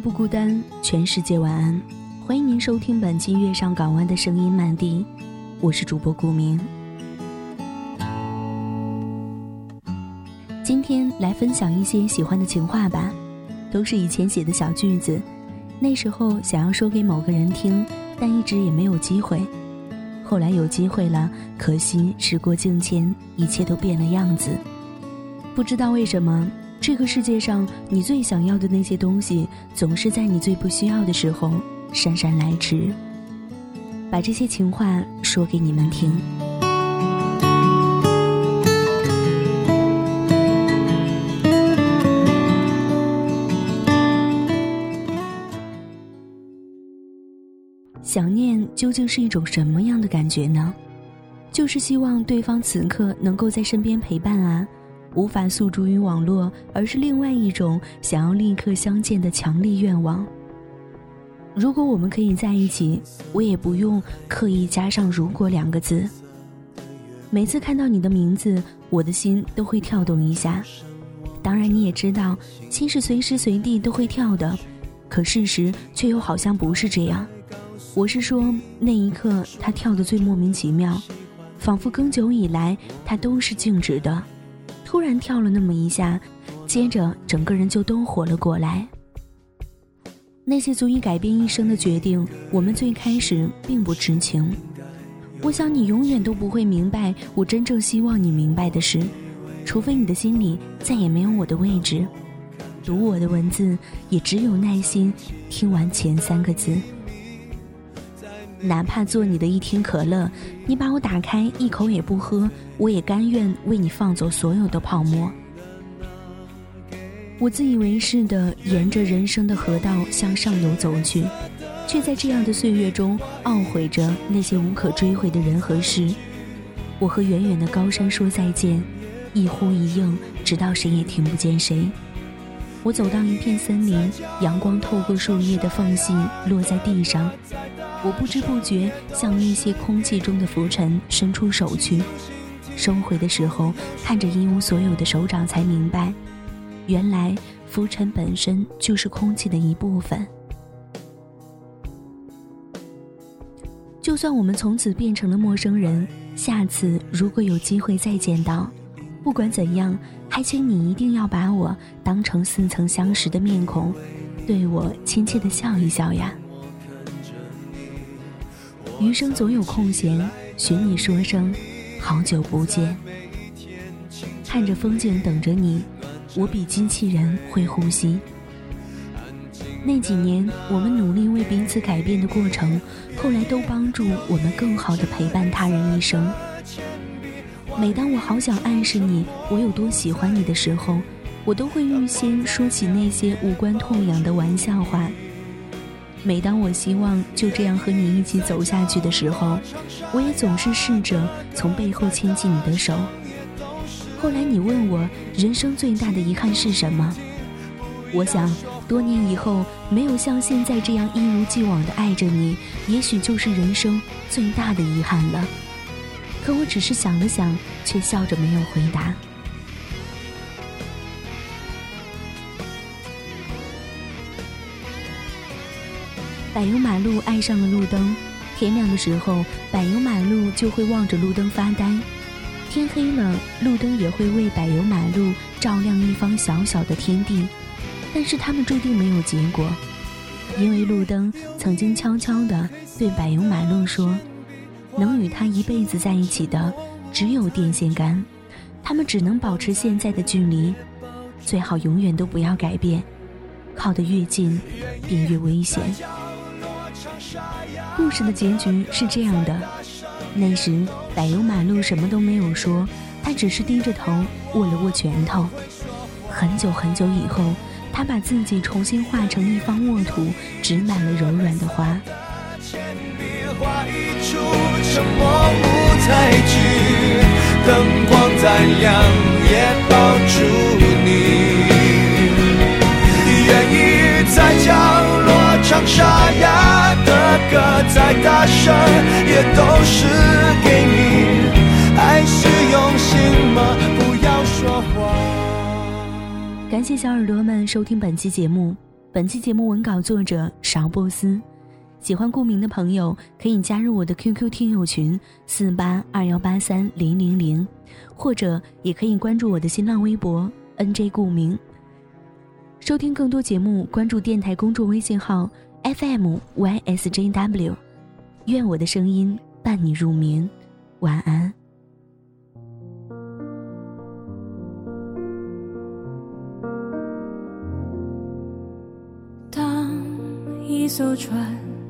不孤单，全世界晚安。欢迎您收听本期《月上港湾》的声音漫递，我是主播顾明。今天来分享一些喜欢的情话吧，都是以前写的小句子，那时候想要说给某个人听，但一直也没有机会。后来有机会了，可惜时过境迁，一切都变了样子。不知道为什么，这个世界上你最想要的那些东西，总是在你最不需要的时候。姗姗来迟，把这些情话说给你们听。想念究竟是一种什么样的感觉呢？就是希望对方此刻能够在身边陪伴啊，无法诉诸于网络，而是另外一种想要立刻相见的强烈愿望。如果我们可以在一起，我也不用刻意加上“如果”两个字。每次看到你的名字，我的心都会跳动一下。当然，你也知道，心是随时随地都会跳的，可事实却又好像不是这样。我是说，那一刻它跳得最莫名其妙，仿佛更久以来它都是静止的，突然跳了那么一下，接着整个人就都活了过来。那些足以改变一生的决定，我们最开始并不知情。我想你永远都不会明白我真正希望你明白的事，除非你的心里再也没有我的位置。读我的文字，也只有耐心听完前三个字。哪怕做你的一听可乐，你把我打开一口也不喝，我也甘愿为你放走所有的泡沫。我自以为是的沿着人生的河道向上游走去，却在这样的岁月中懊悔着那些无可追回的人和事。我和远远的高山说再见，一呼一应，直到谁也听不见谁。我走到一片森林，阳光透过树叶的缝隙落在地上，我不知不觉向那些空气中的浮尘伸出手去，收回的时候，看着一无所有的手掌，才明白。原来浮尘本身就是空气的一部分。就算我们从此变成了陌生人，下次如果有机会再见到，不管怎样，还请你一定要把我当成似曾相识的面孔，对我亲切的笑一笑呀。余生总有空闲，寻你说声好久不见，看着风景等着你。我比机器人会呼吸。那几年，我们努力为彼此改变的过程，后来都帮助我们更好的陪伴他人一生。每当我好想暗示你我有多喜欢你的时候，我都会预先说起那些无关痛痒的玩笑话。每当我希望就这样和你一起走下去的时候，我也总是试着从背后牵起你的手。后来你问我人生最大的遗憾是什么？我想多年以后没有像现在这样一如既往的爱着你，也许就是人生最大的遗憾了。可我只是想了想，却笑着没有回答。柏油马路爱上了路灯，天亮的时候，柏油马路就会望着路灯发呆。天黑了，路灯也会为柏油马路照亮一方小小的天地，但是他们注定没有结果，因为路灯曾经悄悄地对柏油马路说：“能与他一辈子在一起的只有电线杆，他们只能保持现在的距离，最好永远都不要改变，靠得越近便越危险。”故事的结局是这样的。那时，柏油马路什么都没有说，他只是低着头握了握拳头。很久很久以后，他把自己重新画成一方沃土，植满了柔软的花。画一出沉默舞台剧灯光再亮，也抱住你。愿意在角落唱沙哑的歌，再大声，也都是给你。还是用心吗？不要说谎。感谢小耳朵们收听本期节目。本期节目文稿作者勺波斯。喜欢顾名的朋友可以加入我的 QQ 听友群四八二幺八三零零零，或者也可以关注我的新浪微博 NJ 顾名。收听更多节目，关注电台公众微信号 FMYSJW。愿我的声音伴你入眠，晚安。当一艘船。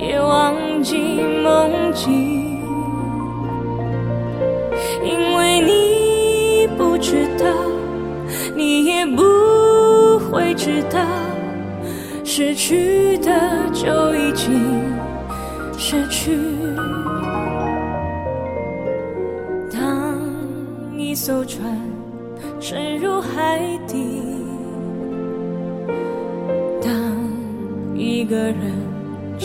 也忘记梦境，因为你不知道，你也不会知道，失去的就已经失去。当一艘船沉入海底，当一个人。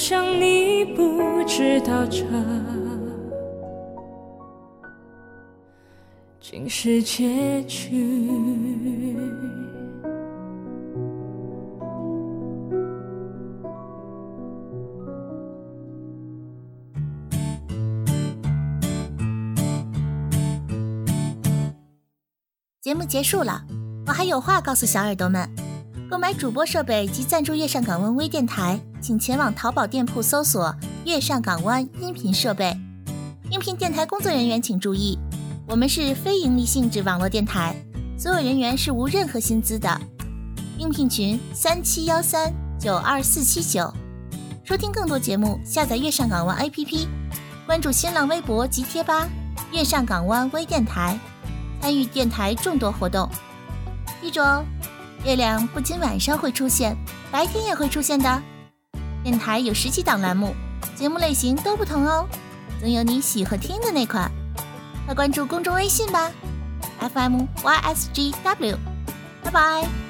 就像你不知道这竟是结局。节目结束了。我还有话告诉小耳朵们：购买主播设备及赞助月上港湾微电台，请前往淘宝店铺搜索“月上港湾音频设备”。应聘电台工作人员请注意，我们是非盈利性质网络电台，所有人员是无任何薪资的。应聘群：三七幺三九二四七九。收听更多节目，下载月上港湾 APP。关注新浪微博及贴吧“月上港湾微电台”，参与电台众多活动。记住哦，月亮不仅晚上会出现，白天也会出现的。电台有十几档栏目，节目类型都不同哦，总有你喜欢听的那款。快关注公众微信吧，FM YSGW，拜拜。